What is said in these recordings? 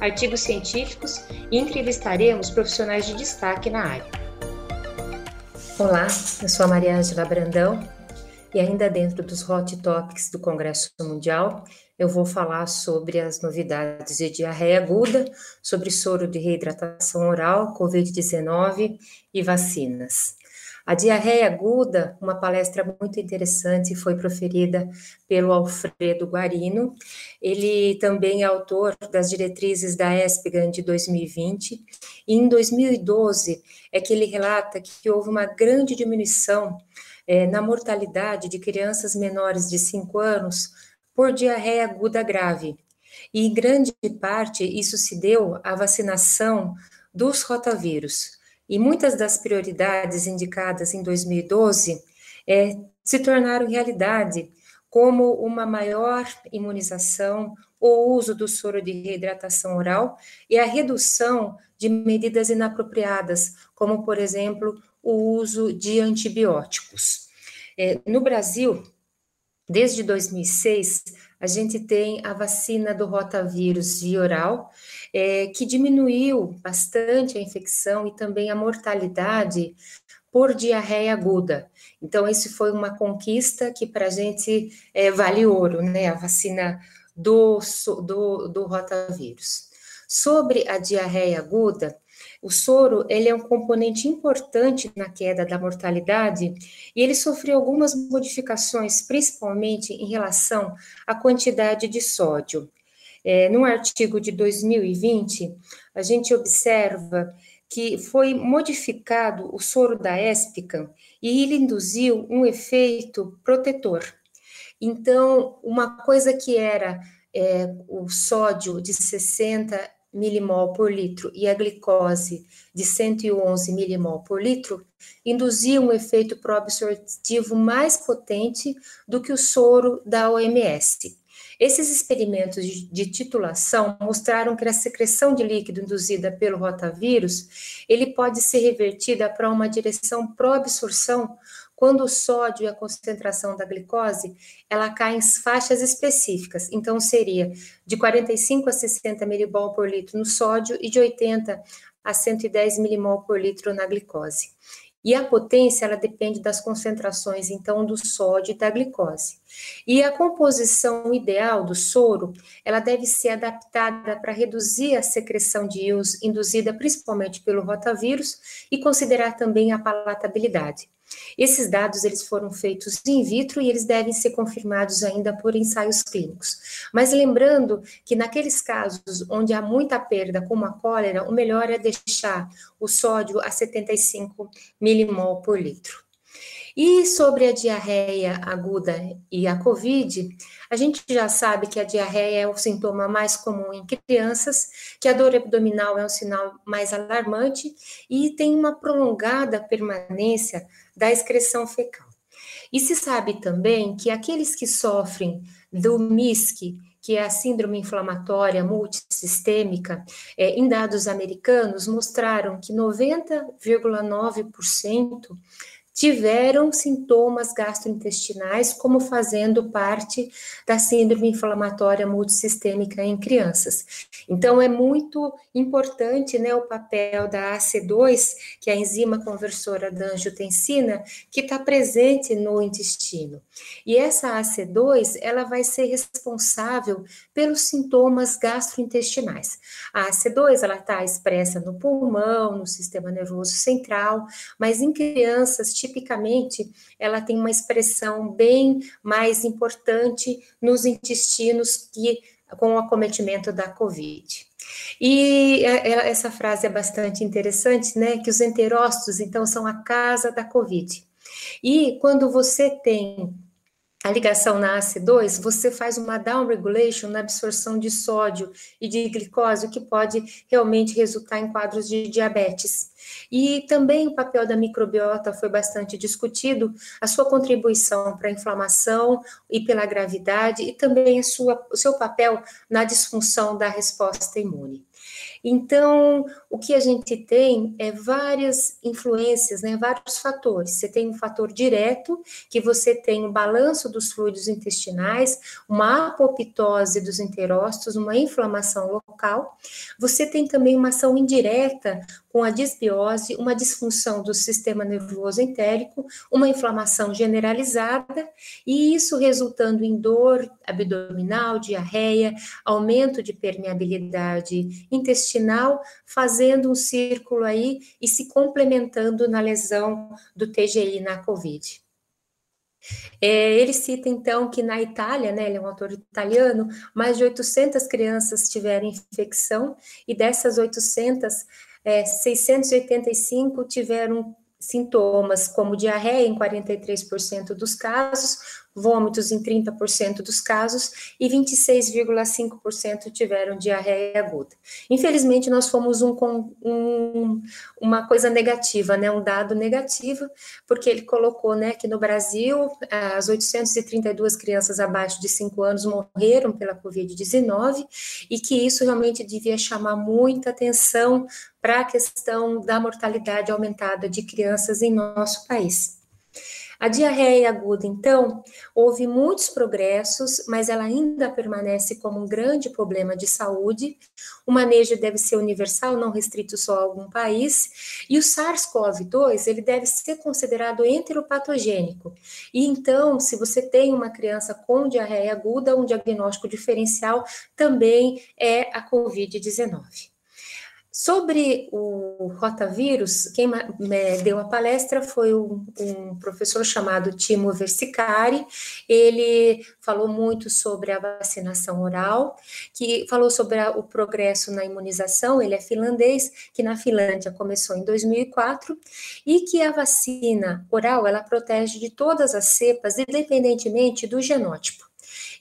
artigos científicos e entrevistaremos profissionais de destaque na área. Olá, eu sou a Maria Ângela Brandão e ainda dentro dos Hot Topics do Congresso Mundial, eu vou falar sobre as novidades de diarreia aguda, sobre soro de reidratação oral, Covid-19 e vacinas. A diarreia aguda, uma palestra muito interessante, foi proferida pelo Alfredo Guarino. Ele também é autor das diretrizes da ESPGAN de 2020. E em 2012 é que ele relata que houve uma grande diminuição é, na mortalidade de crianças menores de 5 anos por diarreia aguda grave. E em grande parte isso se deu à vacinação dos rotavírus. E muitas das prioridades indicadas em 2012 é, se tornaram realidade, como uma maior imunização, o uso do soro de reidratação oral e a redução de medidas inapropriadas, como, por exemplo, o uso de antibióticos. É, no Brasil, desde 2006, a gente tem a vacina do rotavírus via oral, é, que diminuiu bastante a infecção e também a mortalidade por diarreia aguda. Então, isso foi uma conquista que para a gente é, vale ouro, né? A vacina do, do, do rotavírus. Sobre a diarreia aguda, o soro ele é um componente importante na queda da mortalidade e ele sofreu algumas modificações, principalmente em relação à quantidade de sódio. É, num artigo de 2020, a gente observa que foi modificado o soro da Espican e ele induziu um efeito protetor. Então, uma coisa que era é, o sódio de 60 milimol por litro e a glicose de 111 milimol por litro induzia um efeito proabsortivo mais potente do que o soro da OMS. Esses experimentos de titulação mostraram que a secreção de líquido induzida pelo rotavírus, ele pode ser revertida para uma direção proabsorção quando o sódio e a concentração da glicose, ela cai em faixas específicas. Então, seria de 45 a 60 milimol por litro no sódio e de 80 a 110 milimol por litro na glicose. E a potência, ela depende das concentrações, então, do sódio e da glicose. E a composição ideal do soro, ela deve ser adaptada para reduzir a secreção de íons induzida principalmente pelo rotavírus e considerar também a palatabilidade. Esses dados eles foram feitos in vitro e eles devem ser confirmados ainda por ensaios clínicos. Mas lembrando que naqueles casos onde há muita perda, como a cólera, o melhor é deixar o sódio a 75 milimol por litro. E sobre a diarreia aguda e a COVID, a gente já sabe que a diarreia é o sintoma mais comum em crianças, que a dor abdominal é um sinal mais alarmante e tem uma prolongada permanência da excreção fecal. E se sabe também que aqueles que sofrem do MISC, que é a síndrome inflamatória multissistêmica, é, em dados americanos, mostraram que 90,9% tiveram sintomas gastrointestinais como fazendo parte da síndrome inflamatória multissistêmica em crianças. Então é muito importante, né, o papel da AC2, que é a enzima conversora da angiotensina, que está presente no intestino. E essa AC2, ela vai ser responsável pelos sintomas gastrointestinais. A AC2, ela está expressa no pulmão, no sistema nervoso central, mas em crianças tipicamente ela tem uma expressão bem mais importante nos intestinos que com o acometimento da COVID. E é, é, essa frase é bastante interessante, né? Que os enterócitos, então, são a casa da COVID. E quando você tem a ligação na AC2, você faz uma downregulation na absorção de sódio e de glicose, o que pode realmente resultar em quadros de diabetes. E também o papel da microbiota foi bastante discutido, a sua contribuição para a inflamação e pela gravidade, e também a sua, o seu papel na disfunção da resposta imune. Então, o que a gente tem é várias influências, né, vários fatores. Você tem um fator direto, que você tem o balanço dos fluidos intestinais, uma apoptose dos enterócitos, uma inflamação local. Você tem também uma ação indireta com a disbiose, uma disfunção do sistema nervoso entérico, uma inflamação generalizada, e isso resultando em dor abdominal, diarreia, aumento de permeabilidade intestinal, fazendo um círculo aí e se complementando na lesão do TGI na COVID. É, ele cita então que na Itália, né, ele é um autor italiano, mais de 800 crianças tiveram infecção e dessas 800, é, 685 tiveram sintomas como diarreia em 43% dos casos, vômitos em 30% dos casos e 26,5% tiveram diarreia aguda. Infelizmente, nós fomos um, um, uma coisa negativa, né, um dado negativo, porque ele colocou né, que no Brasil as 832 crianças abaixo de 5 anos morreram pela Covid-19 e que isso realmente devia chamar muita atenção para a questão da mortalidade aumentada de crianças em nosso país. A diarreia aguda, então, houve muitos progressos, mas ela ainda permanece como um grande problema de saúde. O manejo deve ser universal, não restrito só a algum país. E o SARS-CoV-2, ele deve ser considerado enteropatogênico. E então, se você tem uma criança com diarreia aguda, um diagnóstico diferencial também é a COVID-19. Sobre o rotavírus, quem deu a palestra foi um, um, professor chamado Timo Versicari. Ele falou muito sobre a vacinação oral, que falou sobre a, o progresso na imunização. Ele é finlandês, que na Finlândia começou em 2004 e que a vacina oral ela protege de todas as cepas, independentemente do genótipo.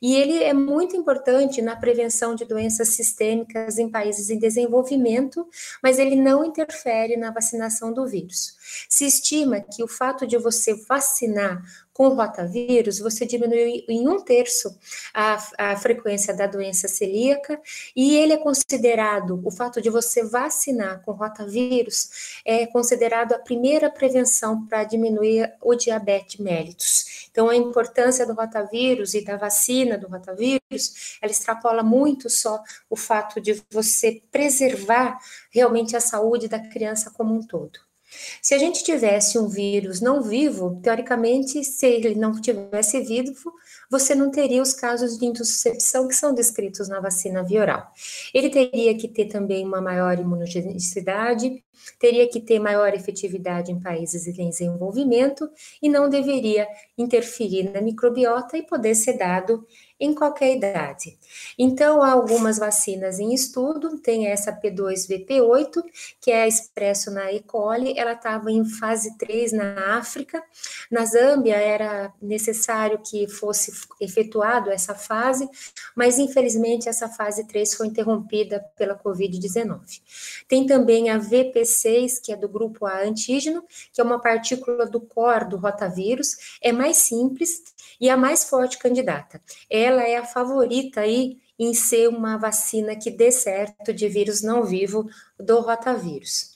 E ele é muito importante na prevenção de doenças sistêmicas em países em desenvolvimento, mas ele não interfere na vacinação do vírus. Se estima que o fato de você vacinar com o rotavírus, você diminui em um terço a, a frequência da doença celíaca, e ele é considerado, o fato de você vacinar com rotavírus, é considerado a primeira prevenção para diminuir o diabetes mellitus. Então, a importância do rotavírus e da vacina do rotavírus, ela extrapola muito só o fato de você preservar realmente a saúde da criança como um todo. Se a gente tivesse um vírus não vivo, teoricamente, se ele não tivesse vivo, você não teria os casos de intussuscepção que são descritos na vacina via oral. Ele teria que ter também uma maior imunogenicidade, teria que ter maior efetividade em países em desenvolvimento e não deveria interferir na microbiota e poder ser dado em qualquer idade. Então, há algumas vacinas em estudo, tem essa P2VP8, que é expresso na E. coli, ela estava em fase 3 na África, na Zâmbia era necessário que fosse efetuado essa fase, mas infelizmente essa fase 3 foi interrompida pela Covid-19. Tem também a VP6, que é do grupo A antígeno, que é uma partícula do core do rotavírus, é mais simples e a mais forte candidata. Ela é a favorita aí em ser uma vacina que dê certo de vírus não vivo do rotavírus.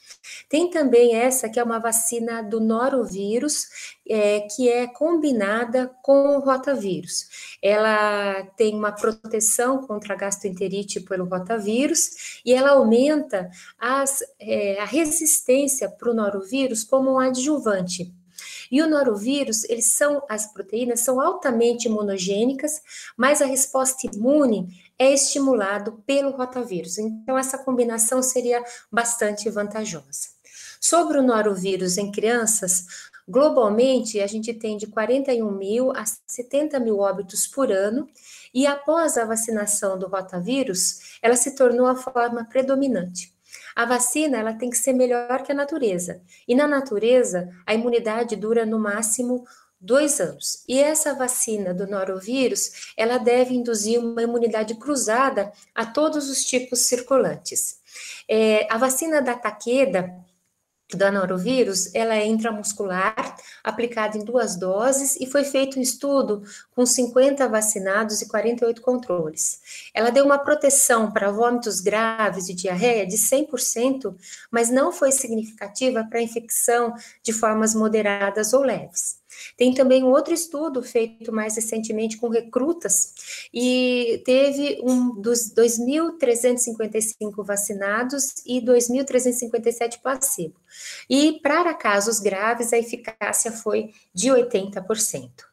Tem também essa que é uma vacina do norovírus, é, que é combinada com o rotavírus. Ela tem uma proteção contra gastroenterite pelo rotavírus e ela aumenta as, é, a resistência para o norovírus como um adjuvante. E o norovírus, eles são, as proteínas são altamente imunogênicas, mas a resposta imune é estimulado pelo rotavírus. Então, essa combinação seria bastante vantajosa. Sobre o norovírus em crianças, globalmente a gente tem de 41 mil a 70 mil óbitos por ano, e após a vacinação do rotavírus, ela se tornou a forma predominante. A vacina ela tem que ser melhor que a natureza. E na natureza, a imunidade dura no máximo dois anos. E essa vacina do norovírus, ela deve induzir uma imunidade cruzada a todos os tipos circulantes. É, a vacina da Takeda, da norovírus, ela é intramuscular, aplicada em duas doses, e foi feito um estudo com 50 vacinados e 48 controles. Ela deu uma proteção para vômitos graves e diarreia de 100%, mas não foi significativa para infecção de formas moderadas ou leves. Tem também um outro estudo feito mais recentemente com recrutas e teve um dos 2.355 vacinados e 2.357 placebo. E para casos graves, a eficácia foi de 80%.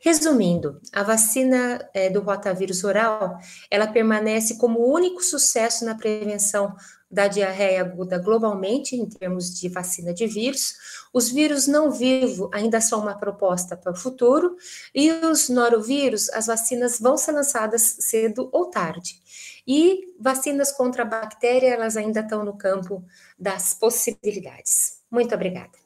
Resumindo, a vacina é, do rotavírus oral, ela permanece como único sucesso na prevenção da diarreia aguda globalmente, em termos de vacina de vírus. Os vírus não vivos ainda são uma proposta para o futuro, e os norovírus, as vacinas vão ser lançadas cedo ou tarde. E vacinas contra a bactéria, elas ainda estão no campo das possibilidades. Muito obrigada.